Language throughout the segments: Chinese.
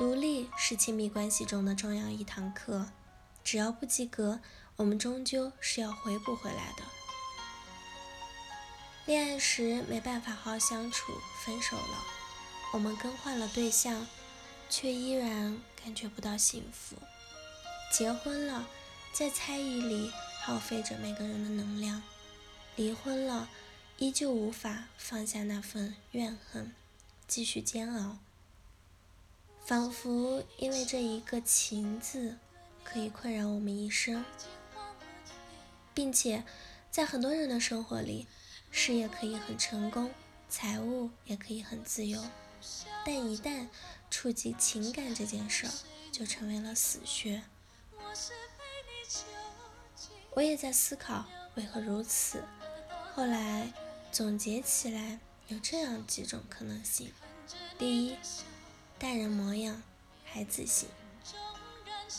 独立是亲密关系中的重要一堂课，只要不及格，我们终究是要回补回来的。恋爱时没办法好好相处，分手了，我们更换了对象，却依然感觉不到幸福。结婚了，在猜疑里耗费着每个人的能量；离婚了，依旧无法放下那份怨恨，继续煎熬。仿佛因为这一个“情”字，可以困扰我们一生，并且在很多人的生活里，事业可以很成功，财务也可以很自由，但一旦触及情感这件事，就成为了死穴。我也在思考为何如此，后来总结起来有这样几种可能性：第一，大人模样，孩子性。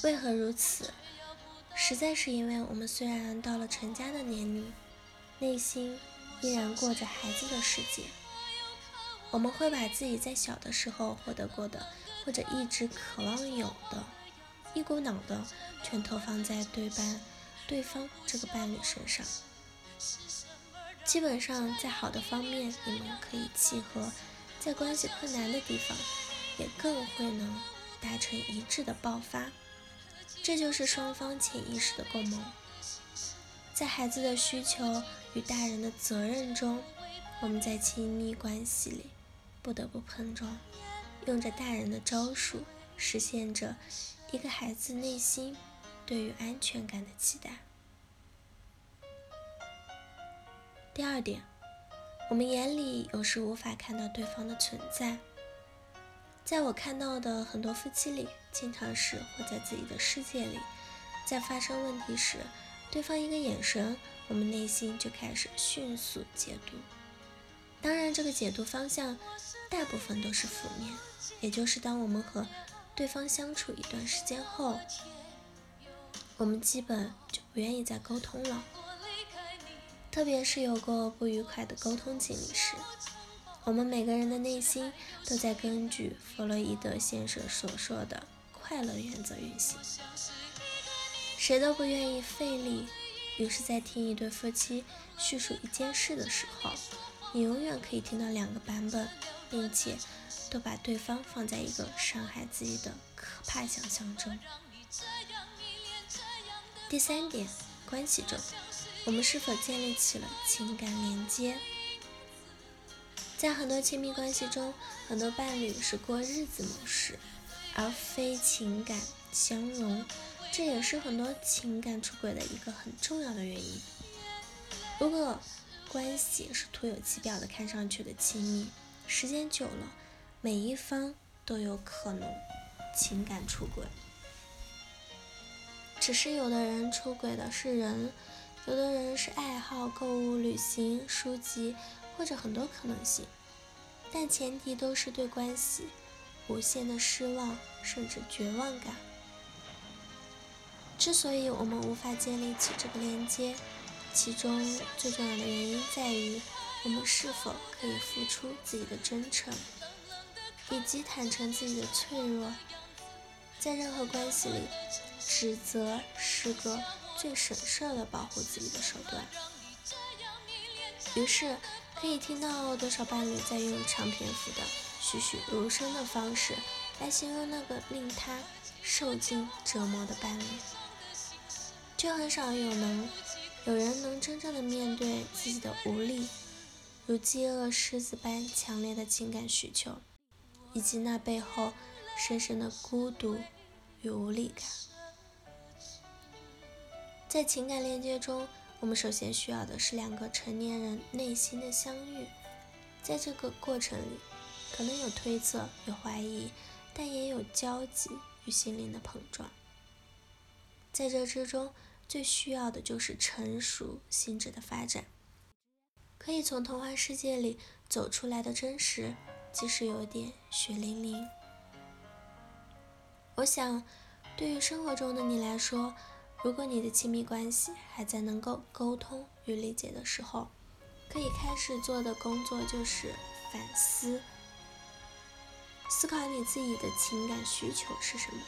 为何如此？实在是因为我们虽然到了成家的年龄，内心依然过着孩子的世界。我们会把自己在小的时候获得过的，或者一直渴望有的，一股脑的全投放在对伴、对方这个伴侣身上。基本上，在好的方面，你们可以契合；在关系困难的地方，也更会能达成一致的爆发，这就是双方潜意识的共谋。在孩子的需求与大人的责任中，我们在亲密关系里不得不碰撞，用着大人的招数，实现着一个孩子内心对于安全感的期待。第二点，我们眼里有时无法看到对方的存在。在我看到的很多夫妻里，经常是活在自己的世界里，在发生问题时，对方一个眼神，我们内心就开始迅速解读。当然，这个解读方向大部分都是负面，也就是当我们和对方相处一段时间后，我们基本就不愿意再沟通了。特别是有过不愉快的沟通经历时。我们每个人的内心都在根据弗洛伊德先生所说的快乐原则运行，谁都不愿意费力。于是，在听一对夫妻叙述一件事的时候，你永远可以听到两个版本，并且都把对方放在一个伤害自己的可怕想象中。第三点，关系中，我们是否建立起了情感连接？在很多亲密关系中，很多伴侣是过日子模式，而非情感相融，这也是很多情感出轨的一个很重要的原因。如果关系是徒有其表的，看上去的亲密，时间久了，每一方都有可能情感出轨。只是有的人出轨的是人，有的人是爱好、购物、旅行、书籍。或者很多可能性，但前提都是对关系无限的失望甚至绝望感。之所以我们无法建立起这个连接，其中最重要的原因在于我们是否可以付出自己的真诚，以及坦诚自己的脆弱。在任何关系里，指责是个最省事的保护自己的手段。于是。可以听到多少伴侣在用长篇幅的栩栩如生的方式来形容那个令他受尽折磨的伴侣，却很少有能有人能真正的面对自己的无力，如饥饿狮子般强烈的情感需求，以及那背后深深的孤独与无力感。在情感链接中。我们首先需要的是两个成年人内心的相遇，在这个过程里，可能有推测、有怀疑，但也有交集与心灵的碰撞。在这之中，最需要的就是成熟心智的发展，可以从童话世界里走出来的真实，即使有点血淋淋。我想，对于生活中的你来说，如果你的亲密关系还在能够沟通与理解的时候，可以开始做的工作就是反思。思考你自己的情感需求是什么？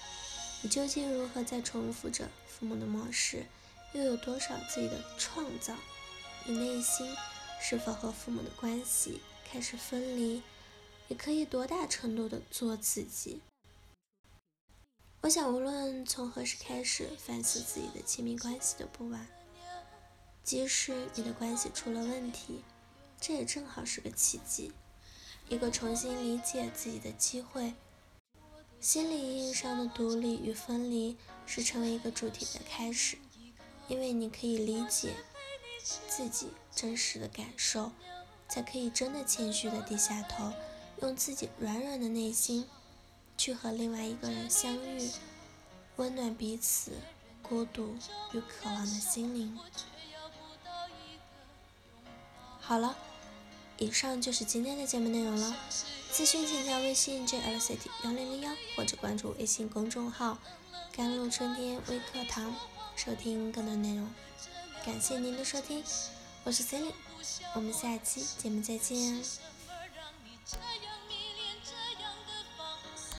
你究竟如何在重复着父母的模式？又有多少自己的创造？你内心是否和父母的关系开始分离？你可以多大程度的做自己？我想，无论从何时开始反思自己的亲密关系都不晚。即使你的关系出了问题，这也正好是个契机，一个重新理解自己的机会。心理意义上的独立与分离，是成为一个主体的开始。因为你可以理解自己真实的感受，才可以真的谦虚的低下头，用自己软软的内心去和另外一个人相遇，温暖彼此孤独与渴望的心灵。好了，以上就是今天的节目内容了。咨询请加微信 j l c t 幺零零幺，或者关注微信公众号“甘露春天微课堂”。收听更多内容，感谢您的收听，我是 c e l i n e 我们下期节目再见。